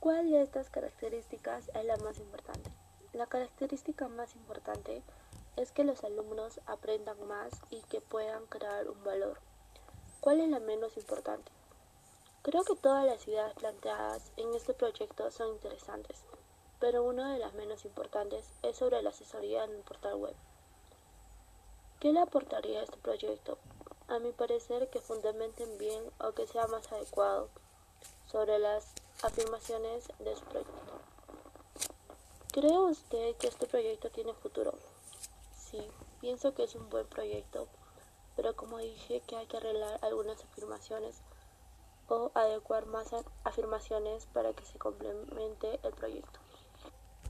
¿Cuál de estas características es la más importante? La característica más importante es que los alumnos aprendan más y que puedan crear un valor. ¿Cuál es la menos importante? Creo que todas las ideas planteadas en este proyecto son interesantes, pero una de las menos importantes es sobre la asesoría en el portal web. ¿Qué le aportaría a este proyecto? A mi parecer que fundamenten bien o que sea más adecuado sobre las afirmaciones de su proyecto. ¿Cree usted que este proyecto tiene futuro? Sí, pienso que es un buen proyecto, pero como dije que hay que arreglar algunas afirmaciones o adecuar más afirmaciones para que se complemente el proyecto.